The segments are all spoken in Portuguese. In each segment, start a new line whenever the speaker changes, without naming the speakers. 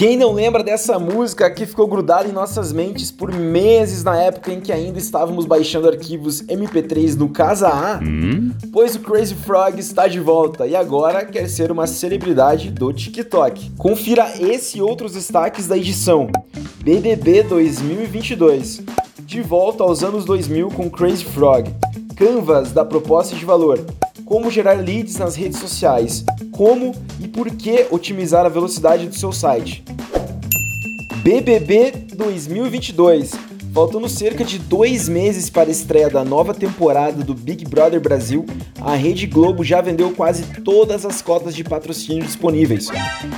Quem não lembra dessa música que ficou grudada em nossas mentes por meses na época em que ainda estávamos baixando arquivos MP3 no Casa A? Hum? Pois o Crazy Frog está de volta e agora quer ser uma celebridade do TikTok. Confira esse e outros destaques da edição BBB 2022. De volta aos anos 2000 com Crazy Frog. Canvas da proposta de valor como gerar leads nas redes sociais, como e por que otimizar a velocidade do seu site. BBB 2022. Faltando cerca de dois meses para a estreia da nova temporada do Big Brother Brasil, a Rede Globo já vendeu quase todas as cotas de patrocínio disponíveis.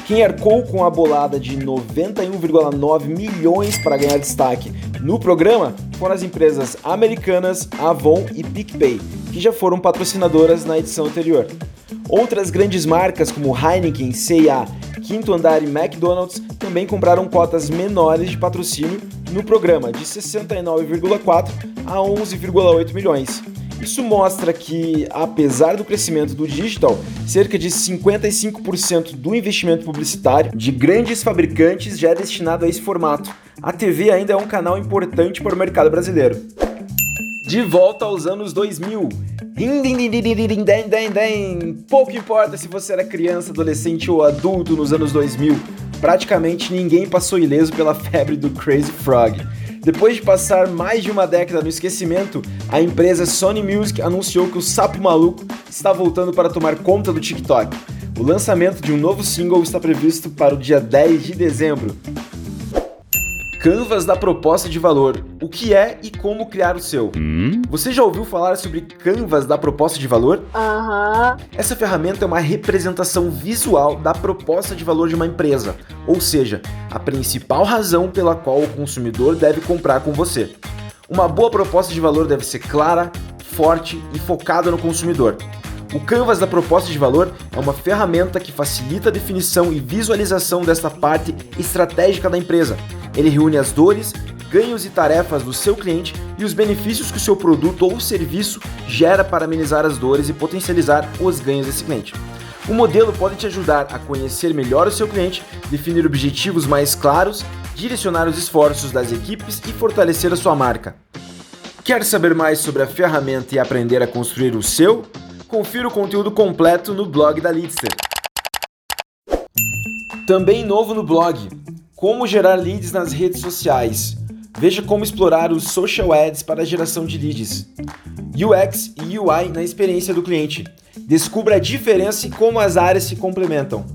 Quem arcou com a bolada de 91,9 milhões para ganhar destaque no programa foram as empresas americanas Avon e PicPay, que já foram patrocinadoras na edição anterior. Outras grandes marcas como Heineken, C&A, Quinto Andar e McDonald's também compraram cotas menores de patrocínio no programa, de 69,4 a 11,8 milhões. Isso mostra que, apesar do crescimento do digital, cerca de 55% do investimento publicitário de grandes fabricantes já é destinado a esse formato. A TV ainda é um canal importante para o mercado brasileiro. De volta aos anos 2000. Pouco importa se você era criança, adolescente ou adulto nos anos 2000, praticamente ninguém passou ileso pela febre do Crazy Frog. Depois de passar mais de uma década no esquecimento, a empresa Sony Music anunciou que o Sapo Maluco está voltando para tomar conta do TikTok. O lançamento de um novo single está previsto para o dia 10 de dezembro. Canvas da proposta de valor. O que é e como criar o seu? Hum? Você já ouviu falar sobre Canvas da proposta de valor?
Aham.
Uhum. Essa ferramenta é uma representação visual da proposta de valor de uma empresa, ou seja, a principal razão pela qual o consumidor deve comprar com você. Uma boa proposta de valor deve ser clara, forte e focada no consumidor. O Canvas da proposta de valor é uma ferramenta que facilita a definição e visualização desta parte estratégica da empresa ele reúne as dores, ganhos e tarefas do seu cliente e os benefícios que o seu produto ou serviço gera para amenizar as dores e potencializar os ganhos desse cliente. O modelo pode te ajudar a conhecer melhor o seu cliente, definir objetivos mais claros, direcionar os esforços das equipes e fortalecer a sua marca. Quer saber mais sobre a ferramenta e aprender a construir o seu? Confira o conteúdo completo no blog da Lidster. Também novo no blog, como gerar leads nas redes sociais. Veja como explorar os social ads para a geração de leads. UX e UI na experiência do cliente. Descubra a diferença e como as áreas se complementam.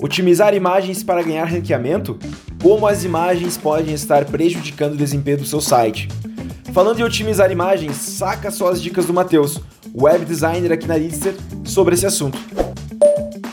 Otimizar imagens para ganhar ranqueamento? Como as imagens podem estar prejudicando o desempenho do seu site. Falando em otimizar imagens, saca só as dicas do Matheus, web designer aqui na Lidster, sobre esse assunto.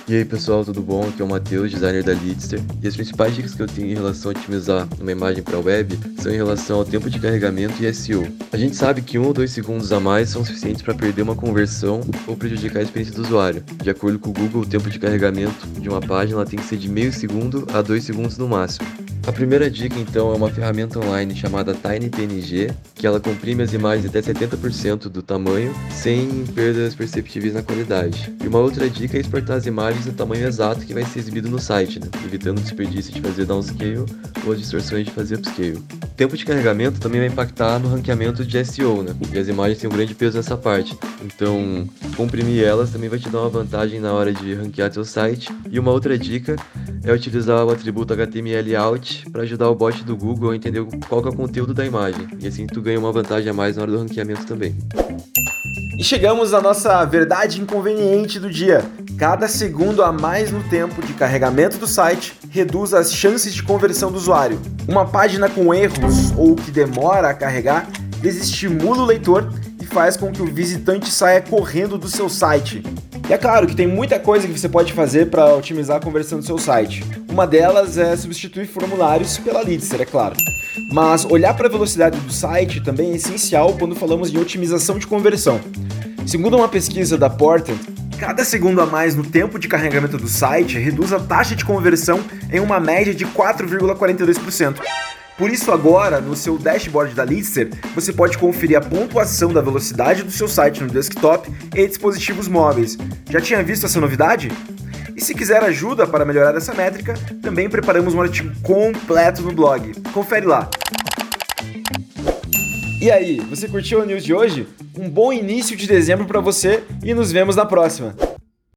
E aí pessoal, tudo bom? Aqui é o Matheus, designer da Leadster, e as principais dicas que eu tenho em relação a otimizar uma imagem para web são em relação ao tempo de carregamento e SEO. A gente sabe que um ou dois segundos a mais são suficientes para perder uma conversão ou prejudicar a experiência do usuário. De acordo com o Google, o tempo de carregamento de uma página tem que ser de meio segundo a dois segundos no máximo. A primeira dica então é uma ferramenta online chamada TinyPNG, que ela comprime as imagens até 70% do tamanho sem perdas perceptíveis na qualidade. E uma outra dica é exportar as imagens no tamanho exato que vai ser exibido no site, né? evitando o desperdício de fazer downscale ou as distorções de fazer upscale. O tempo de carregamento também vai impactar no ranqueamento de SEO, né? E as imagens têm um grande peso nessa parte. Então, comprimir elas também vai te dar uma vantagem na hora de ranquear seu site. E uma outra dica é utilizar o atributo HTML out para ajudar o bot do Google a entender qual é o conteúdo da imagem. E assim tu ganha uma vantagem a mais na hora do ranqueamento também.
E chegamos à nossa verdade inconveniente do dia. Cada segundo a mais no tempo de carregamento do site reduz as chances de conversão do usuário. Uma página com erros ou que demora a carregar desestimula o leitor e faz com que o visitante saia correndo do seu site. E é claro que tem muita coisa que você pode fazer para otimizar a conversão do seu site. Uma delas é substituir formulários pela Leadster, é claro. Mas olhar para a velocidade do site também é essencial quando falamos em otimização de conversão. Segundo uma pesquisa da Porter, cada segundo a mais no tempo de carregamento do site reduz a taxa de conversão em uma média de 4,42%. Por isso agora, no seu dashboard da Lister, você pode conferir a pontuação da velocidade do seu site no desktop e dispositivos móveis. Já tinha visto essa novidade? E se quiser ajuda para melhorar essa métrica, também preparamos um artigo completo no blog. Confere lá. E aí, você curtiu a news de hoje? Um bom início de dezembro para você e nos vemos na próxima.